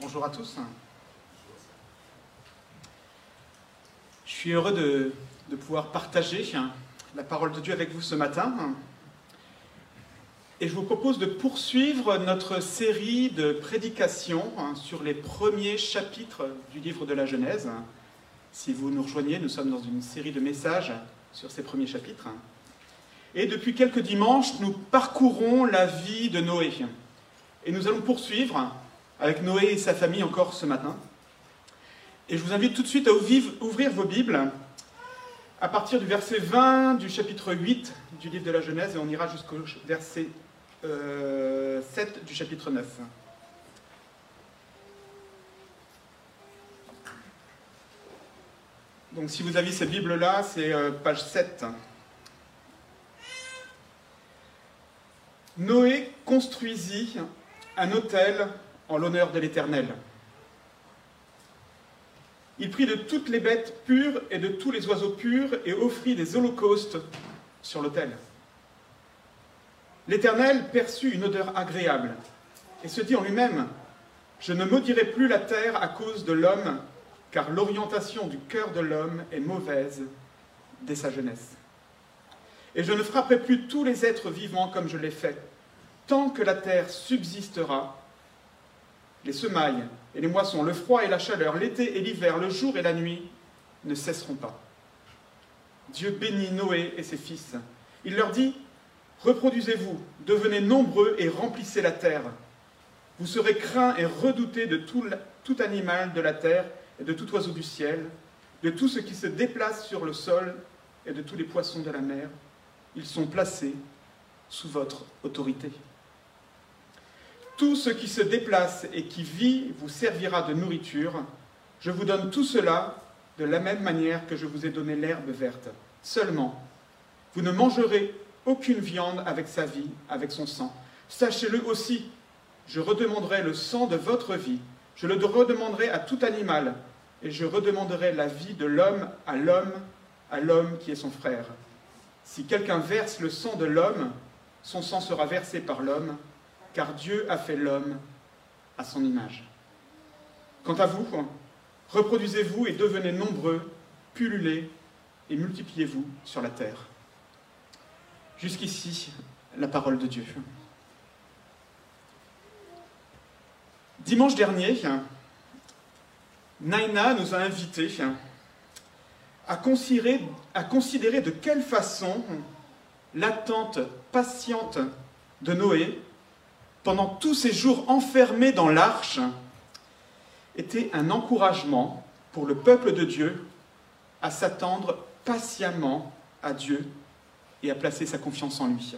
Bonjour à tous. Je suis heureux de, de pouvoir partager la parole de Dieu avec vous ce matin. Et je vous propose de poursuivre notre série de prédications sur les premiers chapitres du livre de la Genèse. Si vous nous rejoignez, nous sommes dans une série de messages sur ces premiers chapitres. Et depuis quelques dimanches, nous parcourons la vie de Noé. Et nous allons poursuivre avec Noé et sa famille encore ce matin. Et je vous invite tout de suite à ouvrir vos Bibles à partir du verset 20 du chapitre 8 du livre de la Genèse et on ira jusqu'au verset 7 euh, du chapitre 9. Donc si vous avez cette Bible-là, c'est euh, page 7. Noé construisit un hôtel en l'honneur de l'Éternel. Il prit de toutes les bêtes pures et de tous les oiseaux purs et offrit des holocaustes sur l'autel. L'Éternel perçut une odeur agréable et se dit en lui-même, Je ne maudirai plus la terre à cause de l'homme, car l'orientation du cœur de l'homme est mauvaise dès sa jeunesse. Et je ne frapperai plus tous les êtres vivants comme je l'ai fait, tant que la terre subsistera. Les semailles et les moissons, le froid et la chaleur, l'été et l'hiver, le jour et la nuit ne cesseront pas. Dieu bénit Noé et ses fils. Il leur dit, Reproduisez-vous, devenez nombreux et remplissez la terre. Vous serez craints et redoutés de tout, tout, animal de la terre et de tout oiseau du ciel, de tout ce qui se déplace sur le sol et de tous les poissons de la mer. Ils sont placés sous votre autorité. Tout ce qui se déplace et qui vit vous servira de nourriture. Je vous donne tout cela de la même manière que je vous ai donné l'herbe verte. Seulement, vous ne mangerez aucune viande avec sa vie, avec son sang. Sachez-le aussi, je redemanderai le sang de votre vie, je le redemanderai à tout animal, et je redemanderai la vie de l'homme à l'homme, à l'homme qui est son frère. Si quelqu'un verse le sang de l'homme, son sang sera versé par l'homme, car Dieu a fait l'homme à son image. Quant à vous, reproduisez-vous et devenez nombreux, pullulez et multipliez-vous sur la terre. Jusqu'ici, la parole de Dieu. Dimanche dernier, Naina nous a invités à considérer, à considérer de quelle façon l'attente patiente de Noé, pendant tous ces jours enfermés dans l'arche, était un encouragement pour le peuple de Dieu à s'attendre patiemment à Dieu et à placer sa confiance en lui.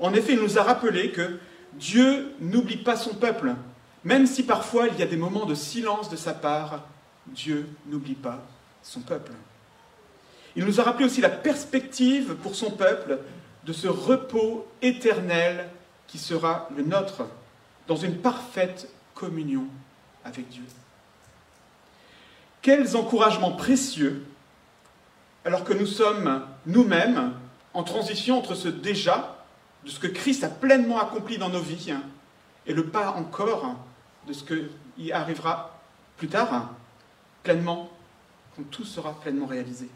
En effet, il nous a rappelé que Dieu n'oublie pas son peuple, même si parfois il y a des moments de silence de sa part, Dieu n'oublie pas son peuple. Il nous a rappelé aussi la perspective pour son peuple de ce repos éternel qui sera le nôtre, dans une parfaite communion avec Dieu. Quels encouragements précieux alors que nous sommes nous-mêmes en transition entre ce déjà, de ce que Christ a pleinement accompli dans nos vies, et le pas encore de ce qui arrivera plus tard, pleinement, quand tout sera pleinement réalisé.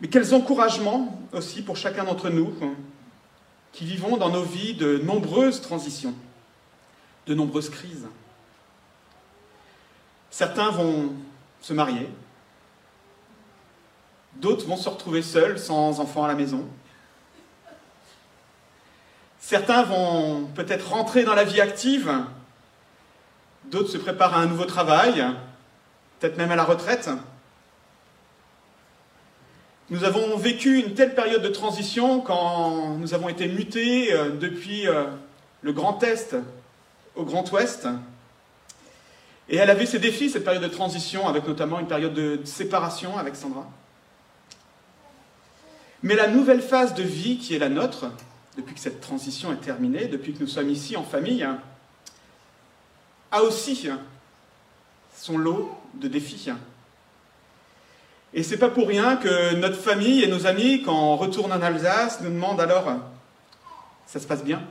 Mais quels encouragements aussi pour chacun d'entre nous qui vivons dans nos vies de nombreuses transitions, de nombreuses crises. Certains vont se marier, D'autres vont se retrouver seuls, sans enfants à la maison. Certains vont peut-être rentrer dans la vie active. D'autres se préparent à un nouveau travail, peut-être même à la retraite. Nous avons vécu une telle période de transition quand nous avons été mutés euh, depuis euh, le Grand Est au Grand Ouest. Et elle avait ses défis, cette période de transition, avec notamment une période de séparation avec Sandra. Mais la nouvelle phase de vie qui est la nôtre, depuis que cette transition est terminée, depuis que nous sommes ici en famille, a aussi son lot de défis. Et c'est pas pour rien que notre famille et nos amis, quand on retourne en Alsace, nous demandent alors ça se passe bien?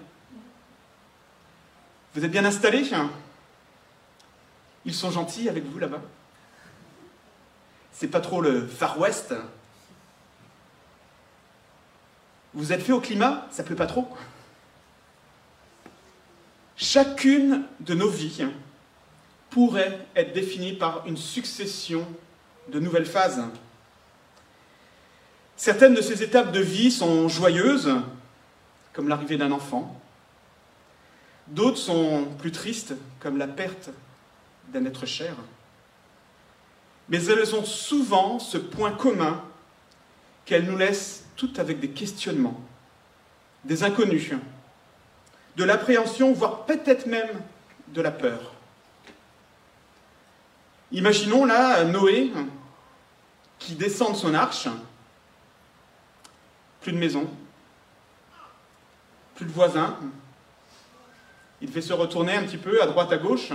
Vous êtes bien installés Ils sont gentils avec vous là-bas? C'est pas trop le Far West? Vous êtes fait au climat? Ça pleut pas trop? Chacune de nos vies pourrait être définie par une succession de nouvelles phases. Certaines de ces étapes de vie sont joyeuses, comme l'arrivée d'un enfant. D'autres sont plus tristes, comme la perte d'un être cher. Mais elles ont souvent ce point commun qu'elles nous laissent toutes avec des questionnements, des inconnus, de l'appréhension, voire peut-être même de la peur. Imaginons là Noé qui descend de son arche, plus de maison, plus de voisins, il fait se retourner un petit peu à droite à gauche,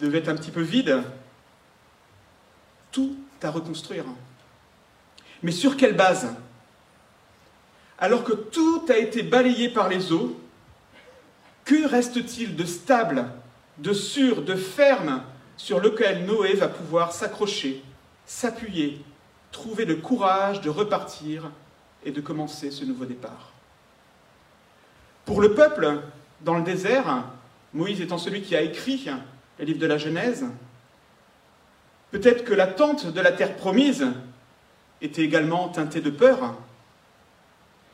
devait être un petit peu vide, tout à reconstruire. Mais sur quelle base? Alors que tout a été balayé par les eaux, que reste-t-il de stable, de sûr, de ferme sur lequel Noé va pouvoir s'accrocher, s'appuyer, trouver le courage de repartir et de commencer ce nouveau départ. Pour le peuple, dans le désert, Moïse étant celui qui a écrit le livre de la Genèse, peut-être que l'attente de la terre promise était également teintée de peur,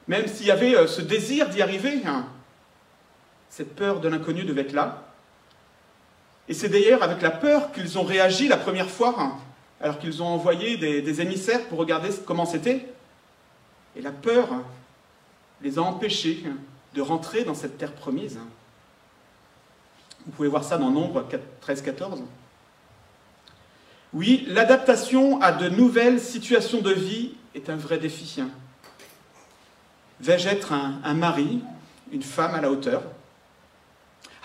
même s'il y avait euh, ce désir d'y arriver, cette peur de l'inconnu devait être là. Et c'est d'ailleurs avec la peur qu'ils ont réagi la première fois, alors qu'ils ont envoyé des, émissaires pour regarder comment c'était. Et la peur les a empêchés de rentrer dans cette terre promise. Vous pouvez voir ça dans Nombre 13-14. Oui, l'adaptation à de nouvelles situations de vie est un vrai défi. Vais-je être un mari, une femme à la hauteur?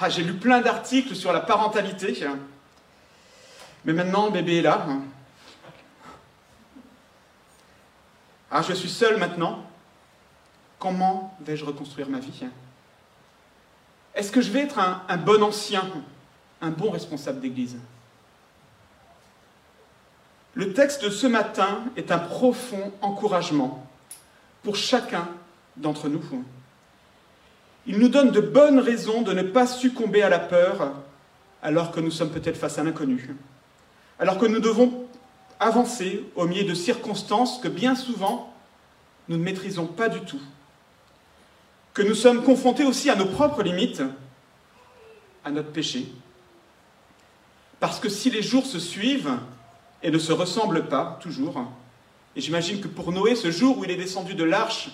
Ah, j'ai lu plein d'articles sur la parentalité. Mais maintenant, bébé est là. Ah, je suis seul maintenant. Comment vais-je reconstruire ma vie Est-ce que je vais être un, bon ancien, un bon responsable d'église? Le texte de ce matin est un profond encouragement pour chacun d'entre nous. Il nous donne de bonnes raisons de ne pas succomber à la peur alors que nous sommes peut-être face à l'inconnu. Alors que nous devons avancer au milieu de circonstances que bien souvent nous ne maîtrisons pas du tout. Que nous sommes confrontés aussi à nos propres limites, à notre péché. Parce que si les jours se suivent et ne se ressemblent pas toujours, et j'imagine que pour Noé, ce jour où il est descendu de l'arche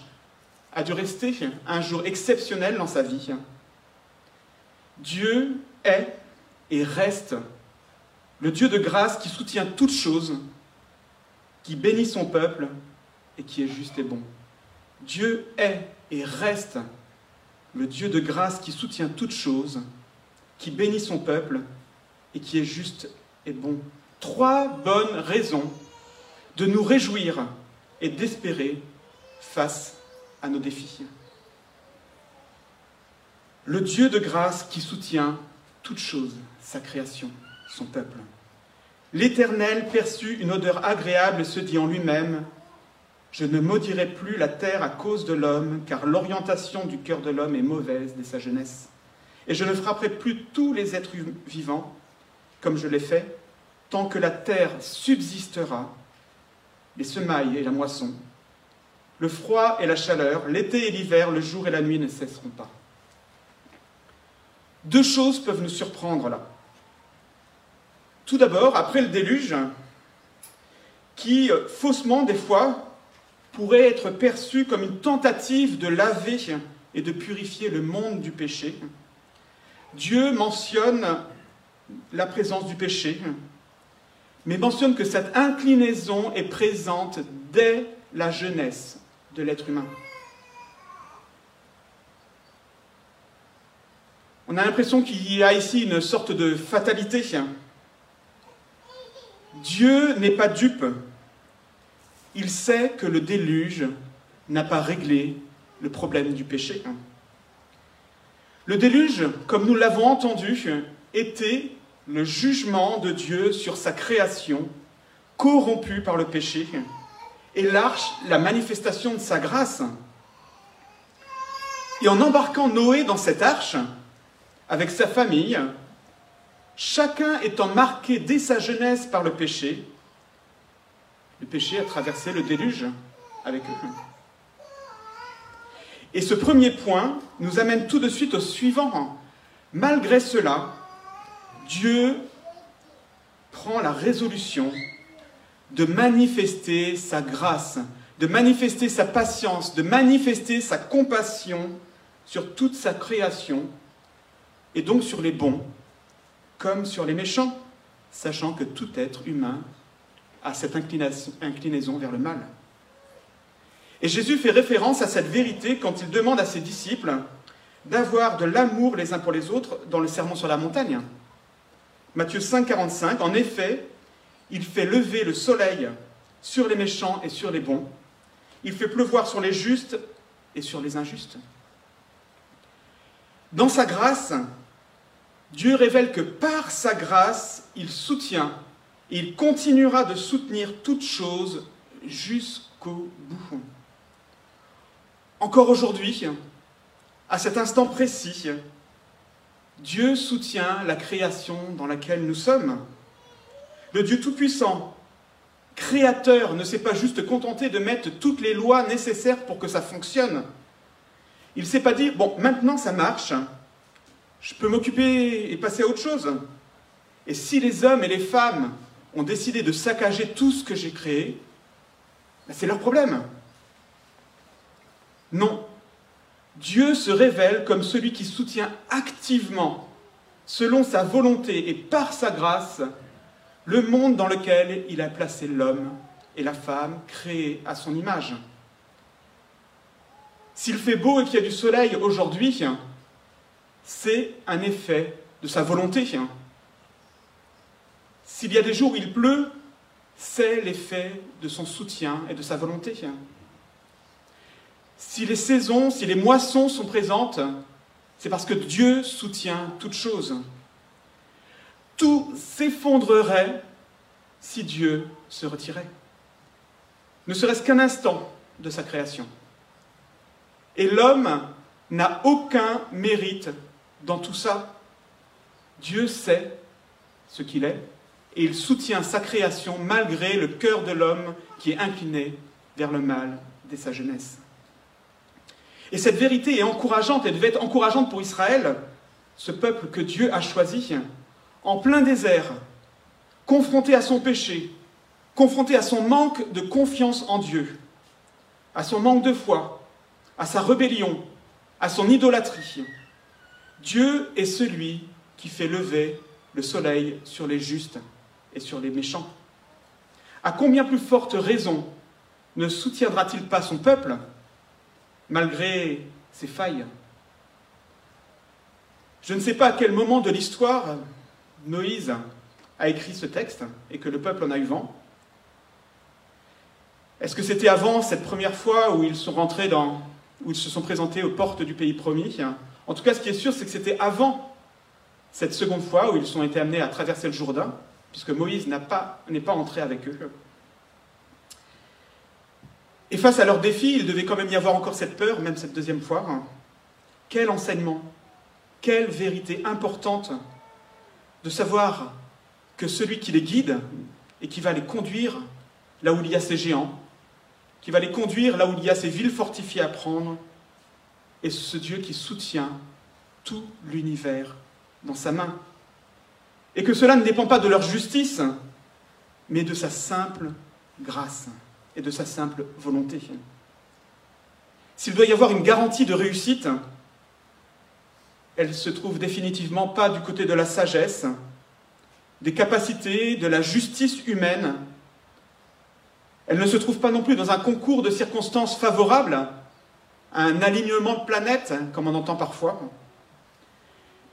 a dû rester un jour exceptionnel dans sa vie. Dieu est et reste le Dieu de grâce qui soutient toutes choses, qui bénit son peuple et qui est juste et bon. Dieu est et reste le Dieu de grâce qui soutient toutes choses, qui bénit son peuple et qui est juste et bon. Trois bonnes raisons de nous réjouir et d'espérer face à nos défis. Le Dieu de grâce qui soutient toute chose, sa création, son peuple. L'Éternel perçut une odeur agréable et se dit en lui-même, Je ne maudirai plus la terre à cause de l'homme, car l'orientation du cœur de l'homme est mauvaise dès sa jeunesse. Et je ne frapperai plus tous les êtres vivants, comme je l'ai fait, tant que la terre subsistera, les semailles et la moisson, le froid et la chaleur, l'été et l'hiver, le jour et la nuit ne cesseront pas. Deux choses peuvent nous surprendre là. Tout d'abord, après le déluge, qui euh, faussement des fois pourrait être perçu comme une tentative de laver et de purifier le monde du péché, Dieu mentionne la présence du péché, mais mentionne que cette inclinaison est présente dès la jeunesse de l'être humain. On a l'impression qu'il y a ici une sorte de fatalité. Dieu n'est pas dupe. Il sait que le déluge n'a pas réglé le problème du péché. Le déluge, comme nous l'avons entendu, était le jugement de Dieu sur sa création, corrompue par le péché, et l'arche, la manifestation de sa grâce. Et en embarquant Noé dans cette arche, avec sa famille, chacun étant marqué dès sa jeunesse par le péché, le péché a traversé le déluge avec eux. Et ce premier point nous amène tout de suite au suivant. Malgré cela, Dieu prend la résolution de manifester sa grâce, de manifester sa patience, de manifester sa compassion sur toute sa création, et donc sur les bons comme sur les méchants, sachant que tout être humain a cette inclinaison vers le mal. Et Jésus fait référence à cette vérité quand il demande à ses disciples d'avoir de l'amour les uns pour les autres dans le sermon sur la montagne. Matthieu 5, 45, en effet, il fait lever le soleil sur les méchants et sur les bons. Il fait pleuvoir sur les justes et sur les injustes. Dans sa grâce, Dieu révèle que par sa grâce, il soutient et il continuera de soutenir toutes choses jusqu'au bout. Encore aujourd'hui, à cet instant précis, Dieu soutient la création dans laquelle nous sommes. Le Dieu Tout-Puissant, créateur, ne s'est pas juste contenté de mettre toutes les lois nécessaires pour que ça fonctionne. Il ne s'est pas dit, bon, maintenant ça marche, je peux m'occuper et passer à autre chose. Et si les hommes et les femmes ont décidé de saccager tout ce que j'ai créé, ben, c'est leur problème. Non. Dieu se révèle comme celui qui soutient activement, selon sa volonté et par sa grâce, le monde dans lequel il a placé l'homme et la femme créés à son image. S'il fait beau et qu'il y a du soleil aujourd'hui, c'est un effet de sa volonté. S'il y a des jours où il pleut, c'est l'effet de son soutien et de sa volonté. Si les saisons, si les moissons sont présentes, c'est parce que Dieu soutient toutes choses. Tout s'effondrerait si Dieu se retirait. Ne serait-ce qu'un instant de sa création. Et l'homme n'a aucun mérite dans tout ça, Dieu sait ce qu'il est et il soutient sa création malgré le cœur de l'homme qui est incliné vers le mal dès sa jeunesse. Et cette vérité est encourageante, elle devait être encourageante pour Israël, ce peuple que Dieu a choisi, en plein désert, confronté à son péché, confronté à son manque de confiance en Dieu, à son manque de foi, à sa rébellion, à son idolâtrie. Dieu est celui qui fait lever le soleil sur les justes et sur les méchants. À combien plus forte raison ne soutiendra-t-il pas son peuple malgré ses failles? Je ne sais pas à quel moment de l'histoire Moïse a écrit ce texte et que le peuple en a eu vent. Est-ce que c'était avant cette première fois où ils sont rentrés dans, où ils se sont présentés aux portes du pays promis? En tout cas, ce qui est sûr, c'est que c'était avant cette seconde fois où ils ont été amenés à traverser le Jourdain, puisque Moïse n'est pas, entré avec eux. Et face à leur défi, il devait quand même y avoir encore cette peur, même cette deuxième fois. Quel enseignement, quelle vérité importante de savoir que celui qui les guide et qui va les conduire là où il y a ces géants, qui va les conduire là où il y a ces villes fortifiées à prendre, et ce Dieu qui soutient tout l'univers dans sa main. Et que cela ne dépend pas de leur justice, mais de sa simple grâce et de sa simple volonté. S'il doit y avoir une garantie de réussite, elle se trouve définitivement pas du côté de la sagesse, des capacités, de la justice humaine. Elle ne se trouve pas non plus dans un concours de circonstances favorables un alignement de planètes, comme on entend parfois,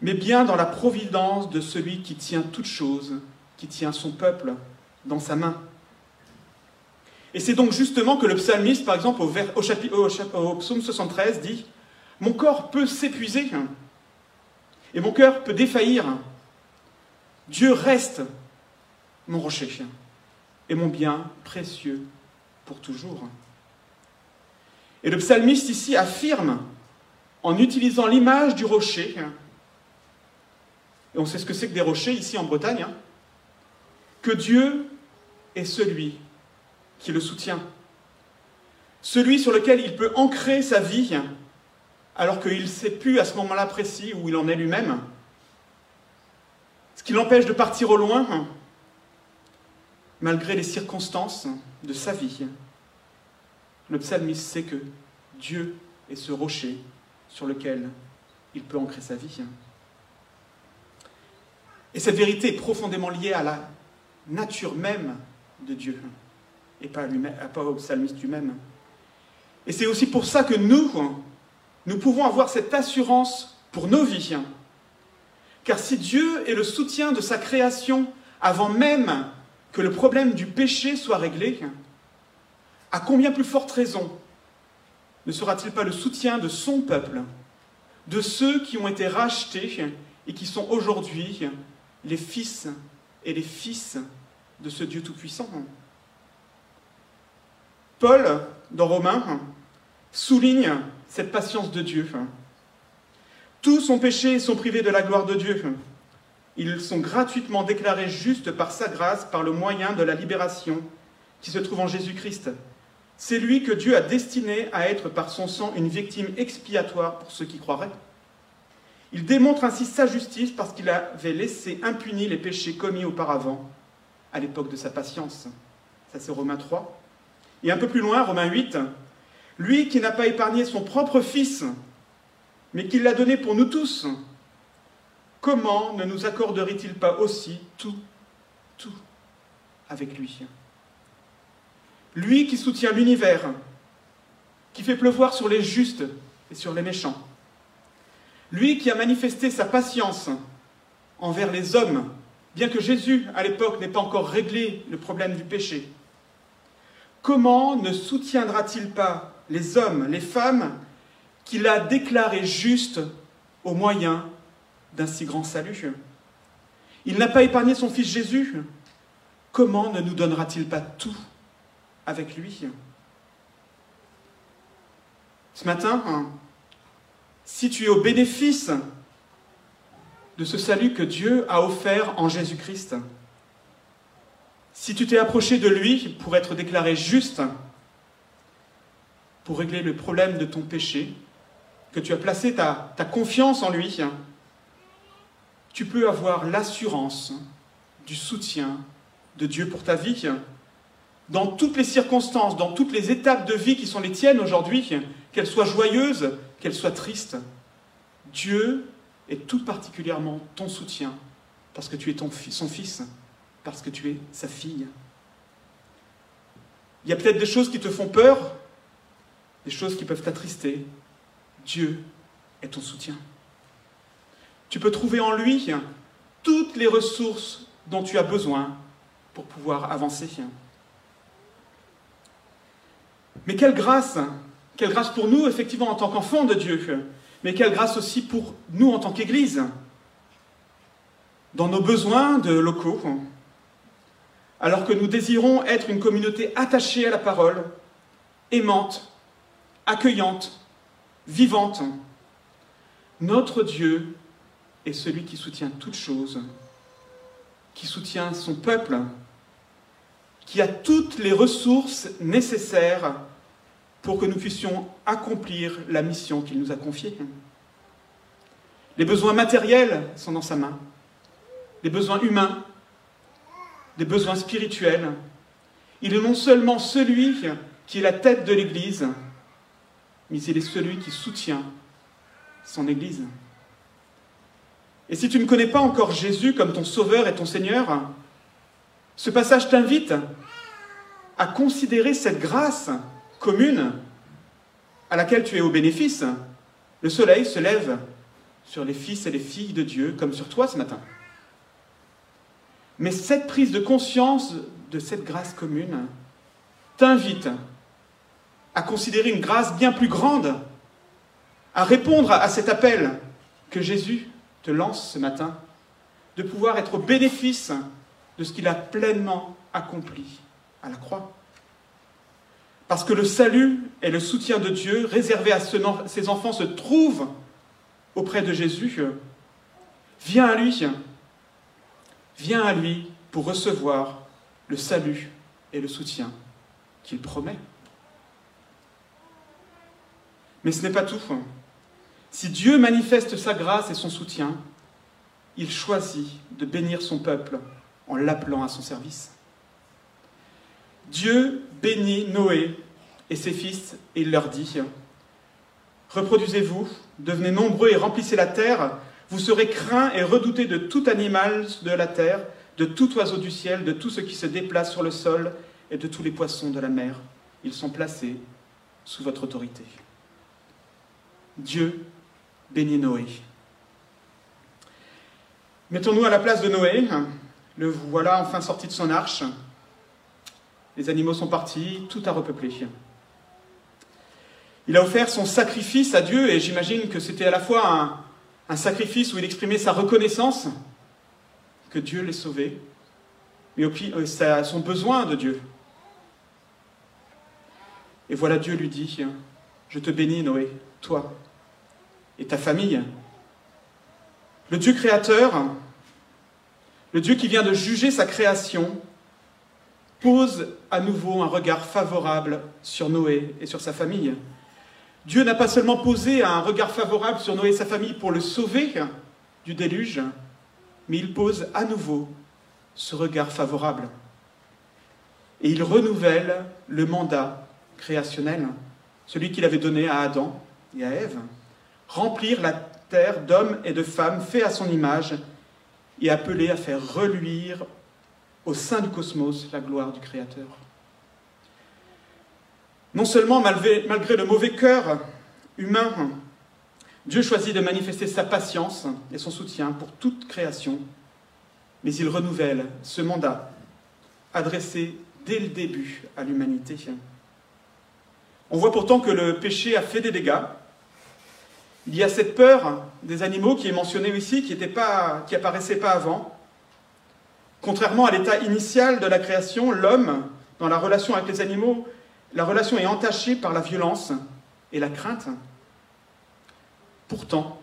mais bien dans la providence de celui qui tient toutes choses, qui tient son peuple dans sa main. Et c'est donc justement que le psalmiste, par exemple, au, au psaume 73, dit Mon corps peut s'épuiser et mon cœur peut défaillir Dieu reste mon rocher et mon bien précieux pour toujours. Et le psalmiste ici affirme, en utilisant l'image du rocher, et on sait ce que c'est que des rochers ici en Bretagne, hein, que Dieu est celui qui le soutient, celui sur lequel il peut ancrer sa vie, alors qu'il ne sait plus à ce moment-là précis où il en est lui-même, ce qui l'empêche de partir au loin, malgré les circonstances de sa vie. Le psalmiste sait que Dieu est ce rocher sur lequel il peut ancrer sa vie. Et cette vérité est profondément liée à la nature même de Dieu, et pas, pas au psalmiste lui-même. Et c'est aussi pour ça que nous, nous pouvons avoir cette assurance pour nos vies. Car si Dieu est le soutien de sa création avant même que le problème du péché soit réglé, à combien plus forte raison ne sera-t-il pas le soutien de son peuple, de ceux qui ont été rachetés et qui sont aujourd'hui les fils et les fils de ce Dieu Tout-Puissant? Paul, dans Romains, souligne cette patience de Dieu. Tous sont péchés et sont privés de la gloire de Dieu. Ils sont gratuitement déclarés justes par sa grâce, par le moyen de la libération qui se trouve en Jésus-Christ. C'est lui que Dieu a destiné à être par son sang une victime expiatoire pour ceux qui croiraient. Il démontre ainsi sa justice parce qu'il avait laissé impunis les péchés commis auparavant, à l'époque de sa patience. Ça c'est Romains 3. Et un peu plus loin, Romains 8, lui qui n'a pas épargné son propre Fils, mais qui l'a donné pour nous tous, comment ne nous accorderait-il pas aussi tout, tout avec lui? Lui qui soutient l'univers, qui fait pleuvoir sur les justes et sur les méchants. Lui qui a manifesté sa patience envers les hommes, bien que Jésus, à l'époque, n'ait pas encore réglé le problème du péché. Comment ne soutiendra-t-il pas les hommes, les femmes qu'il a déclaré juste au moyen d'un si grand salut? Il n'a pas épargné son fils Jésus. Comment ne nous donnera-t-il pas tout? Avec lui Ce matin, si tu es au bénéfice de ce salut que Dieu a offert en Jésus-Christ, si tu t'es approché de lui pour être déclaré juste, pour régler le problème de ton péché, que tu as placé ta, confiance en lui, tu peux avoir l'assurance du soutien de Dieu pour ta vie. Dans toutes les circonstances, dans toutes les étapes de vie qui sont les tiennes aujourd'hui, qu'elles soient joyeuses, qu'elles soient tristes, Dieu est tout particulièrement ton soutien parce que tu es son fils, parce que tu es sa fille. Il y a peut-être des choses qui te font peur, des choses qui peuvent t'attrister, Dieu est ton soutien. Tu peux trouver en lui toutes les ressources dont tu as besoin pour pouvoir avancer. Mais quelle grâce, quelle grâce pour nous, effectivement, en tant qu'enfants de Dieu, mais quelle grâce aussi pour nous en tant qu'Église, dans nos besoins de locaux, alors que nous désirons être une communauté attachée à la parole, aimante, accueillante, vivante. Notre Dieu est celui qui soutient toutes choses, qui soutient son peuple, qui a toutes les ressources nécessaires pour que nous puissions accomplir la mission qu'il nous a confiée. Les besoins matériels sont dans sa main, les besoins humains, les besoins spirituels. Il est non seulement celui qui est la tête de l'Église, mais il est celui qui soutient son Église. Et si tu ne connais pas encore Jésus comme ton Sauveur et ton Seigneur, ce passage t'invite à considérer cette grâce commune à laquelle tu es au bénéfice. Le soleil se lève sur les fils et les filles de Dieu comme sur toi ce matin. Mais cette prise de conscience de cette grâce commune t'invite à considérer une grâce bien plus grande, à répondre à cet appel que Jésus te lance ce matin, de pouvoir être au bénéfice de ce qu'il a pleinement accompli à la croix. Parce que le salut et le soutien de Dieu réservé à ses enfants se trouvent auprès de Jésus. Viens à lui, viens à lui pour recevoir le salut et le soutien qu'il promet. Mais ce n'est pas tout. Si Dieu manifeste sa grâce et son soutien, il choisit de bénir son peuple en l'appelant à son service. Dieu bénit Noé et ses fils il leur dit, Reproduisez-vous, devenez nombreux et remplissez la terre, vous serez craints et redoutés de tout animal de la terre, de tout oiseau du ciel, de tout ce qui se déplace sur le sol et de tous les poissons de la mer. Ils sont placés sous votre autorité. Dieu bénit Noé. Mettons-nous à la place de Noé. Le voilà enfin sorti de son arche. Les animaux sont partis, tout a repeuplé. Il a offert son sacrifice à Dieu et j'imagine que c'était à la fois un, sacrifice où il exprimait sa reconnaissance que Dieu l'ait sauvé, mais aussi euh, son besoin de Dieu. Et voilà Dieu lui dit, je te bénis Noé, toi et ta famille. Le Dieu créateur, le Dieu qui vient de juger sa création, pose à nouveau un regard favorable sur Noé et sur sa famille. Dieu n'a pas seulement posé un regard favorable sur Noé et sa famille pour le sauver du déluge, mais il pose à nouveau ce regard favorable. Et il renouvelle le mandat créationnel, celui qu'il avait donné à Adam et à Ève remplir la terre d'hommes et de femmes faits à son image et appelés à faire reluire au sein du cosmos la gloire du Créateur. Non seulement malgré, le mauvais cœur humain, Dieu choisit de manifester sa patience et son soutien pour toute création, mais il renouvelle ce mandat adressé dès le début à l'humanité. On voit pourtant que le péché a fait des dégâts, il y a cette peur des animaux qui est mentionnée ici, qui n'apparaissait pas avant. Contrairement à l'état initial de la création, l'homme, dans la relation avec les animaux, la relation est entachée par la violence et la crainte. Pourtant,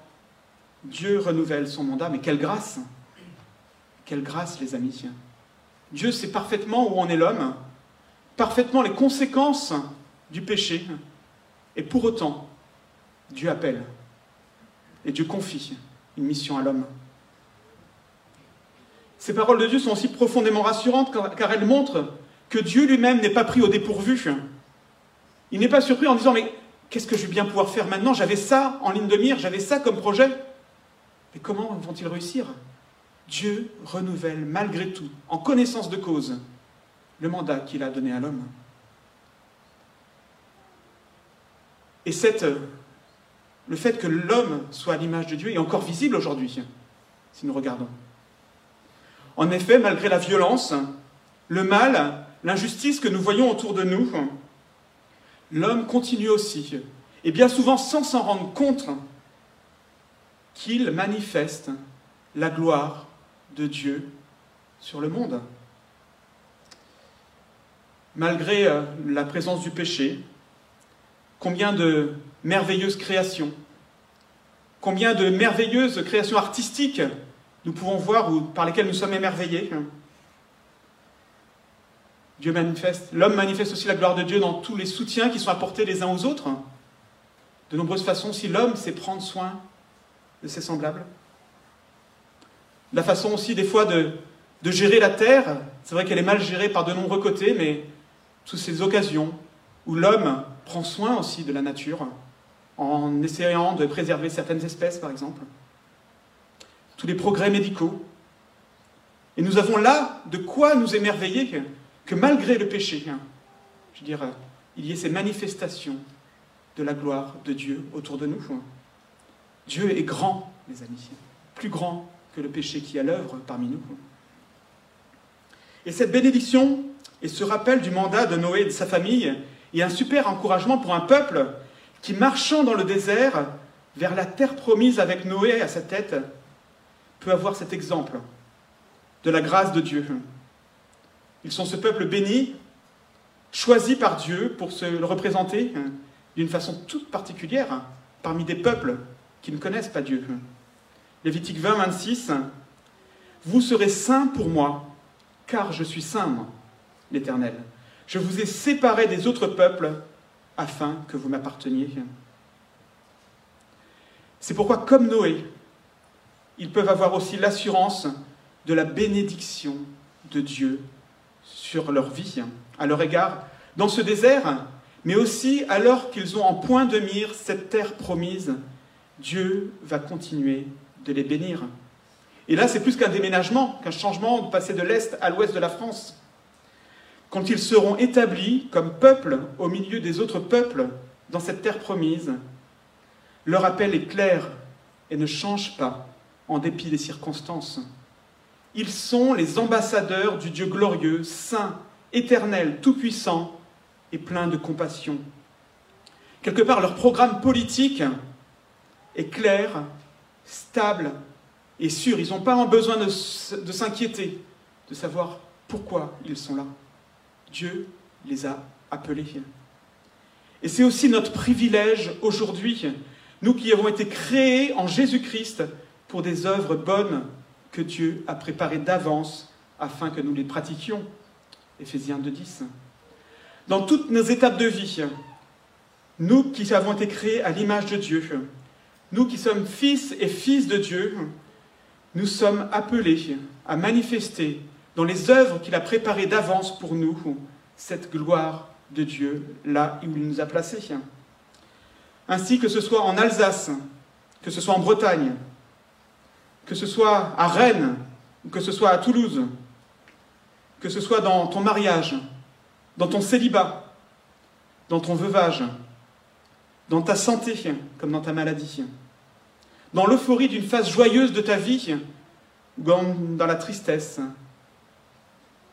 Dieu renouvelle son mandat, mais quelle grâce Quelle grâce, les amis Dieu sait parfaitement où en est l'homme, parfaitement les conséquences du péché, et pour autant, Dieu appelle. Et Dieu confie une mission à l'homme. Ces paroles de Dieu sont aussi profondément rassurantes car elles montrent que Dieu lui-même n'est pas pris au dépourvu. Il n'est pas surpris en disant Mais qu'est-ce que je vais bien pouvoir faire maintenant? J'avais ça en ligne de mire, j'avais ça comme projet. Mais comment vont-ils réussir? Dieu renouvelle malgré tout, en connaissance de cause, le mandat qu'il a donné à l'homme. Et le fait que l'homme soit à l'image de Dieu est encore visible aujourd'hui, si nous regardons. En effet, malgré la violence, le mal, l'injustice que nous voyons autour de nous, l'homme continue aussi, et bien souvent sans s'en rendre compte, qu'il manifeste la gloire de Dieu sur le monde. Malgré euh, la présence du péché, combien de merveilleuses créations, combien de merveilleuses créations artistiques nous pouvons voir ou par lesquelles nous sommes émerveillés. Dieu manifeste, l'homme manifeste aussi la gloire de Dieu dans tous les soutiens qui sont apportés les uns aux autres. De nombreuses façons, si l'homme sait prendre soin de ses semblables. La façon aussi des fois de, de gérer la terre, c'est vrai qu'elle est mal gérée par de nombreux côtés, mais toutes ces occasions où l'homme prend soin aussi de la nature, en essayant de préserver certaines espèces, par exemple. Tous les progrès médicaux. Et nous avons là de quoi nous émerveiller que malgré le péché, hein, je dire, il y ait ces manifestations de la gloire de Dieu autour de nous. Dieu est grand, les amis, plus grand que le péché qui à l'œuvre parmi nous. Et cette bénédiction et ce rappel du mandat de Noé et de sa famille est un super encouragement pour un peuple qui, marchant dans le désert vers la terre promise avec Noé à sa tête, peut avoir cet exemple de la grâce de Dieu. Ils sont ce peuple béni, choisi par Dieu pour se le représenter d'une façon toute particulière parmi des peuples qui ne connaissent pas Dieu. Lévitique 20, 26, Vous serez saints pour moi, car je suis saint, l'Éternel. Je vous ai séparés des autres peuples afin que vous m'apparteniez. C'est pourquoi, comme Noé, ils peuvent avoir aussi l'assurance de la bénédiction de Dieu sur leur vie, à leur égard, dans ce désert, mais aussi alors qu'ils ont en point de mire cette terre promise, Dieu va continuer de les bénir. Et là, c'est plus qu'un déménagement, qu'un changement de passer de l'Est à l'Ouest de la France. Quand ils seront établis comme peuple au milieu des autres peuples dans cette terre promise, leur appel est clair et ne change pas en dépit des circonstances. Ils sont les ambassadeurs du Dieu glorieux, saint, éternel, tout-puissant et plein de compassion. Quelque part, leur programme politique est clair, stable et sûr. Ils n'ont pas besoin de, s'inquiéter, de savoir pourquoi ils sont là. Dieu les a appelés. Et c'est aussi notre privilège aujourd'hui, nous qui avons été créés en Jésus-Christ pour des œuvres bonnes que Dieu a préparées d'avance afin que nous les pratiquions. Éphésiens 2.10. Dans toutes nos étapes de vie, nous qui avons été créés à l'image de Dieu, nous qui sommes fils et fils de Dieu, nous sommes appelés à manifester dans les œuvres qu'il a préparées d'avance pour nous cette gloire de Dieu là où il nous a placés. Ainsi que ce soit en Alsace, que ce soit en Bretagne, que ce soit à Rennes, que ce soit à Toulouse, que ce soit dans ton mariage, dans ton célibat, dans ton veuvage, dans ta santé comme dans ta maladie, dans l'euphorie d'une phase joyeuse de ta vie, dans la tristesse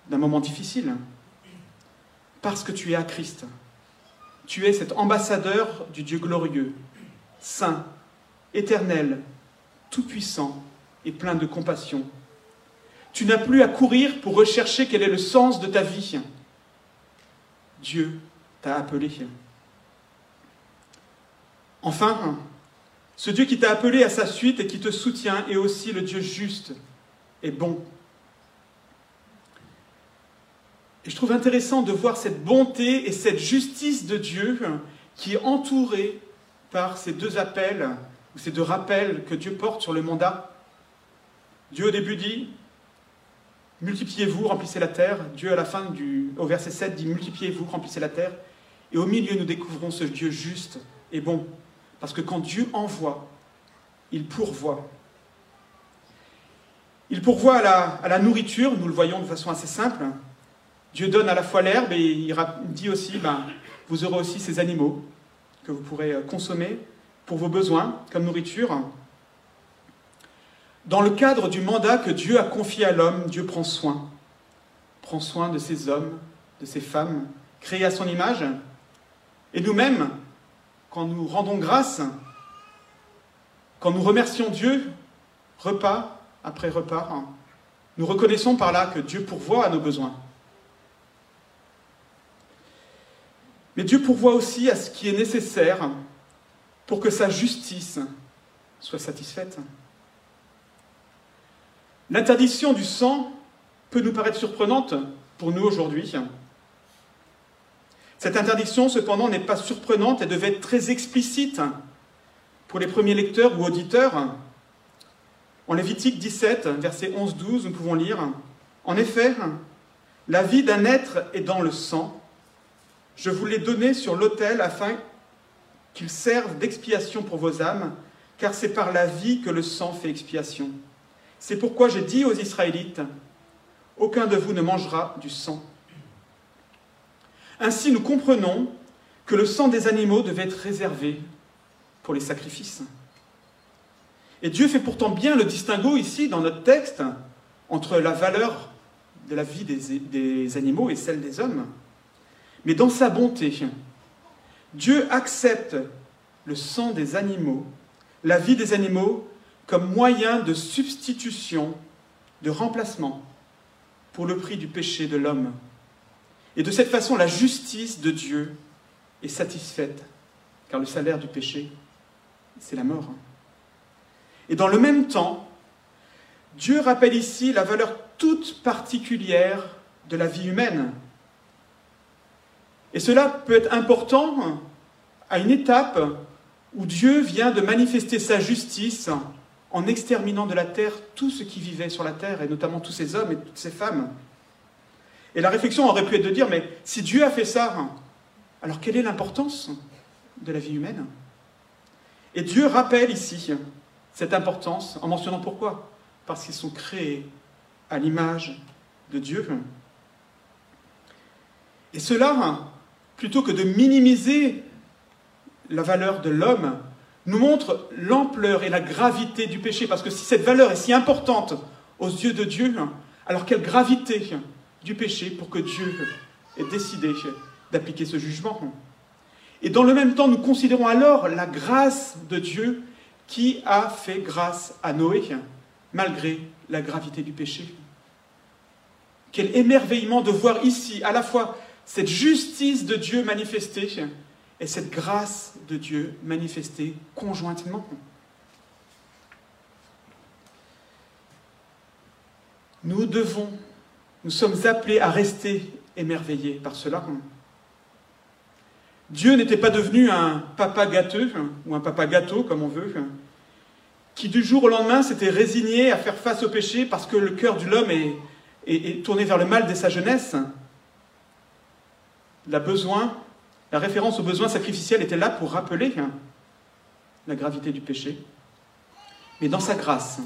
d'un moment difficile, parce que tu es à Christ. Tu es cet ambassadeur du Dieu glorieux, saint, éternel, tout-puissant, et plein de compassion. Tu n'as plus à courir pour rechercher quel est le sens de ta vie. Dieu t'a appelé. Enfin, ce Dieu qui t'a appelé à sa suite et qui te soutient est aussi le Dieu juste et bon. Et je trouve intéressant de voir cette bonté et cette justice de Dieu qui est entourée par ces deux appels, ou ces deux rappels que Dieu porte sur le mandat Dieu au début dit multipliez-vous, remplissez la terre. Dieu à la fin du au verset 7 dit multipliez-vous, remplissez la terre. Et au milieu, nous découvrons ce Dieu juste et bon. Parce que quand Dieu envoie, il pourvoit. Il pourvoit à la, nourriture, nous le voyons de façon assez simple. Dieu donne à la fois l'herbe et il dit aussi, ben, vous aurez aussi ces animaux que vous pourrez euh, consommer pour vos besoins comme nourriture. Dans le cadre du mandat que Dieu a confié à l'homme, Dieu prend soin. Prend soin de ces hommes, de ces femmes, créés à son image. Et nous-mêmes, quand nous rendons grâce, quand nous remercions Dieu, repas après repas, nous reconnaissons par là que Dieu pourvoit à nos besoins. Mais Dieu pourvoit aussi à ce qui est nécessaire pour que sa justice soit satisfaite. L'interdiction du sang peut nous paraître surprenante pour nous aujourd'hui. Cette interdiction, cependant, n'est pas surprenante et devait être très explicite pour les premiers lecteurs ou auditeurs. En Lévitique 17, verset 11-12, nous pouvons lire En effet, la vie d'un être est dans le sang. Je vous l'ai donné sur l'autel afin qu'il serve d'expiation pour vos âmes, car c'est par la vie que le sang fait expiation. C'est pourquoi j'ai dit aux Israélites, aucun de vous ne mangera du sang. Ainsi, nous comprenons que le sang des animaux devait être réservé pour les sacrifices. Et Dieu fait pourtant bien le distinguo ici dans notre texte entre la valeur de la vie des, des animaux et celle des hommes. Mais dans sa bonté, Dieu accepte le sang des animaux, la vie des animaux, comme moyen de substitution, de remplacement pour le prix du péché de l'homme. Et de cette façon, la justice de Dieu est satisfaite, car le salaire du péché, c'est la mort. Et dans le même temps, Dieu rappelle ici la valeur toute particulière de la vie humaine. Et cela peut être important à une étape où Dieu vient de manifester sa justice en exterminant de la terre tout ce qui vivait sur la terre, et notamment tous ces hommes et toutes ces femmes. Et la réflexion aurait pu être de dire, mais si Dieu a fait ça, alors quelle est l'importance de la vie humaine? Et Dieu rappelle ici cette importance en mentionnant pourquoi? Parce qu'ils sont créés à l'image de Dieu. Et cela, plutôt que de minimiser la valeur de l'homme, nous montre l'ampleur et la gravité du péché. Parce que si cette valeur est si importante aux yeux de Dieu, alors quelle gravité du péché pour que Dieu ait décidé d'appliquer ce jugement. Et dans le même temps, nous considérons alors la grâce de Dieu qui a fait grâce à Noé, malgré la gravité du péché. Quel émerveillement de voir ici à la fois cette justice de Dieu manifestée et cette grâce de Dieu manifestée conjointement. Nous devons, nous sommes appelés à rester émerveillés par cela. Dieu n'était pas devenu un papa gâteux, ou un papa gâteau, comme on veut, qui du jour au lendemain s'était résigné à faire face au péché parce que le cœur de l'homme est, est, tourné vers le mal dès sa jeunesse. La besoin la référence au besoin sacrificiel était là pour rappeler hein, la gravité du péché. Mais dans sa grâce,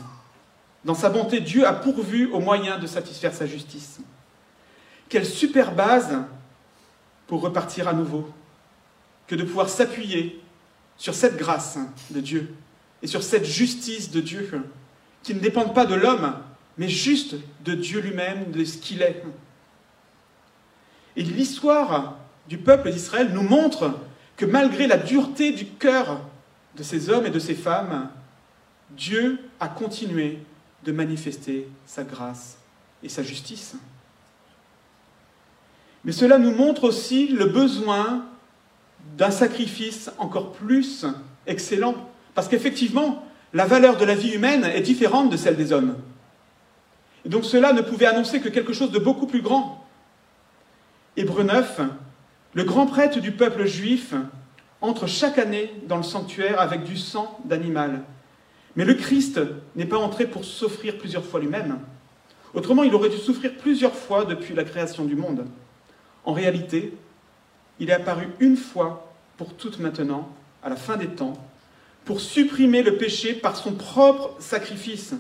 dans sa bonté, Dieu a pourvu aux moyens de satisfaire sa justice. Quelle super base pour repartir à nouveau que de pouvoir s'appuyer sur cette grâce de Dieu et sur cette justice de Dieu qui ne dépendent pas de l'homme, mais juste de Dieu lui-même, de ce qu'il est. Et l'histoire du peuple d'Israël nous montre que malgré la dureté du cœur de ces hommes et de ces femmes, Dieu a continué de manifester sa grâce et sa justice. Mais cela nous montre aussi le besoin d'un sacrifice encore plus excellent, parce qu'effectivement, la valeur de la vie humaine est différente de celle des hommes. Et donc cela ne pouvait annoncer que quelque chose de beaucoup plus grand. Hébreu 9 le grand prêtre du peuple juif entre chaque année dans le sanctuaire avec du sang d'animal. Mais le Christ n'est pas entré pour s'offrir plusieurs fois lui-même. Autrement, il aurait dû souffrir plusieurs fois depuis la création du monde. En réalité, il est apparu une fois pour toutes maintenant, à la fin des temps, pour supprimer le péché par son propre sacrifice.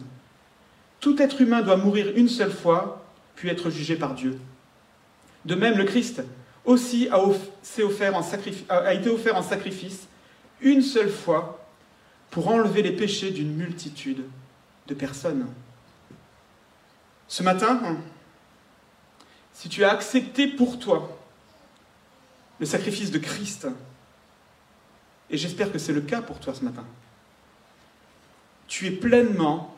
Tout être humain doit mourir une seule fois, puis être jugé par Dieu. De même, le Christ aussi a, été offert en sacrifice une seule fois pour enlever les péchés d'une multitude de personnes. Ce matin, si tu as accepté pour toi le sacrifice de Christ, et j'espère que c'est le cas pour toi ce matin, tu es pleinement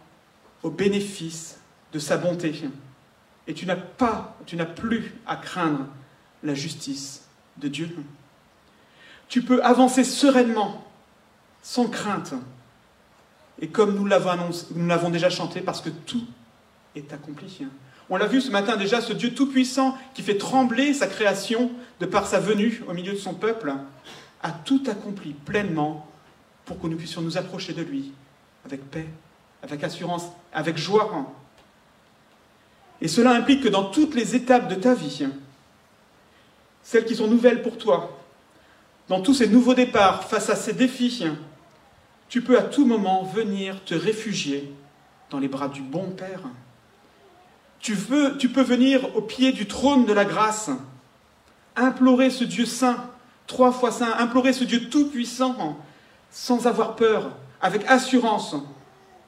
au bénéfice de sa bonté et tu n'as pas, tu n'as plus à craindre la justice de Dieu. Tu peux avancer sereinement, sans crainte, et comme nous l'avons déjà chanté, parce que tout est accompli. On l'a vu ce matin déjà, ce Dieu tout-puissant qui fait trembler sa création de par sa venue au milieu de son peuple, a tout accompli pleinement pour que nous puissions nous approcher de lui avec paix, avec assurance, avec joie. Et cela implique que dans toutes les étapes de ta vie, celles qui sont nouvelles pour toi, dans tous ces nouveaux départs, face à ces défis, tu peux à tout moment venir te réfugier dans les bras du bon Père. Tu, peux venir au pied du trône de la grâce, implorer ce Dieu saint, trois fois saint, implorer ce Dieu tout-puissant, sans avoir peur, avec assurance,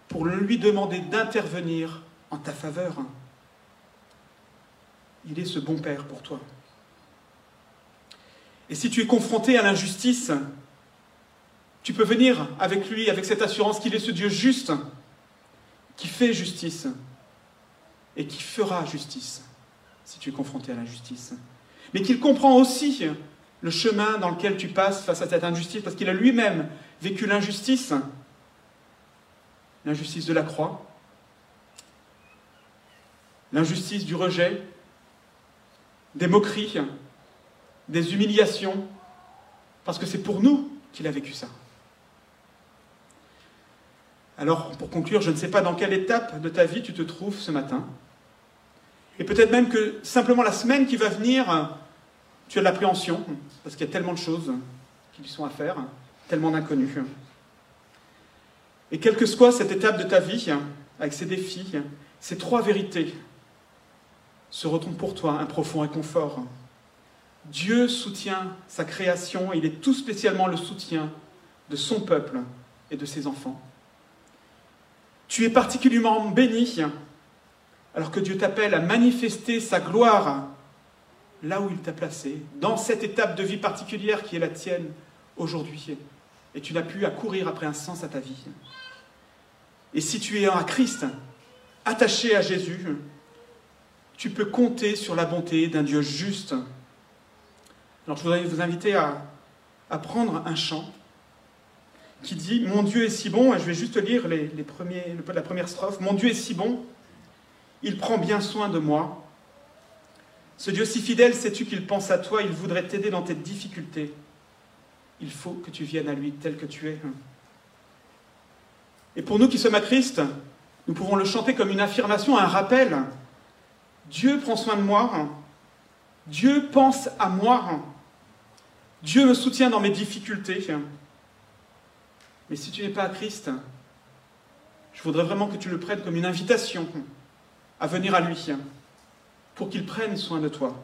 pour lui demander d'intervenir en ta faveur. Il est ce bon Père pour toi. Et si tu es confronté à l'injustice, tu peux venir avec lui, avec cette assurance qu'il est ce Dieu juste, qui fait justice et qui fera justice si tu es confronté à l'injustice. Mais qu'il comprend aussi le chemin dans lequel tu passes face à cette injustice, parce qu'il a lui-même vécu l'injustice, l'injustice de la croix, l'injustice du rejet, des moqueries, des humiliations, parce que c'est pour nous qu'il a vécu ça. Alors, pour conclure, je ne sais pas dans quelle étape de ta vie tu te trouves ce matin. Et peut-être même que simplement la semaine qui va venir, tu as de l'appréhension, parce qu'il y a tellement de choses qui lui sont à faire, tellement d'inconnus. Et quelle que soit cette étape de ta vie, avec ses défis, ces trois vérités seront pour toi un profond réconfort. Dieu soutient sa création il est tout spécialement le soutien de son peuple et de ses enfants. Tu es particulièrement béni alors que Dieu t'appelle à manifester sa gloire là où il t'a placé, dans cette étape de vie particulière qui est la tienne aujourd'hui. Et tu n'as plus à courir après un sens à ta vie. Et si tu es en Christ, attaché à Jésus, tu peux compter sur la bonté d'un Dieu juste. Alors je voudrais vous inviter à, prendre un chant qui dit Mon Dieu est si bon, et je vais juste lire les, les premiers, la première strophe. Mon Dieu est si bon, il prend bien soin de moi. Ce Dieu si fidèle, sais-tu qu'il pense à toi, il voudrait t'aider dans tes difficultés. Il faut que tu viennes à lui tel que tu es. Et pour nous qui sommes à Christ, nous pouvons le chanter comme une affirmation, un rappel. Dieu prend soin de moi. Dieu pense à moi. Dieu me soutient dans mes difficultés. Mais si tu n'es pas à Christ, je voudrais vraiment que tu le prennes comme une invitation à venir à lui pour qu'il prenne soin de toi.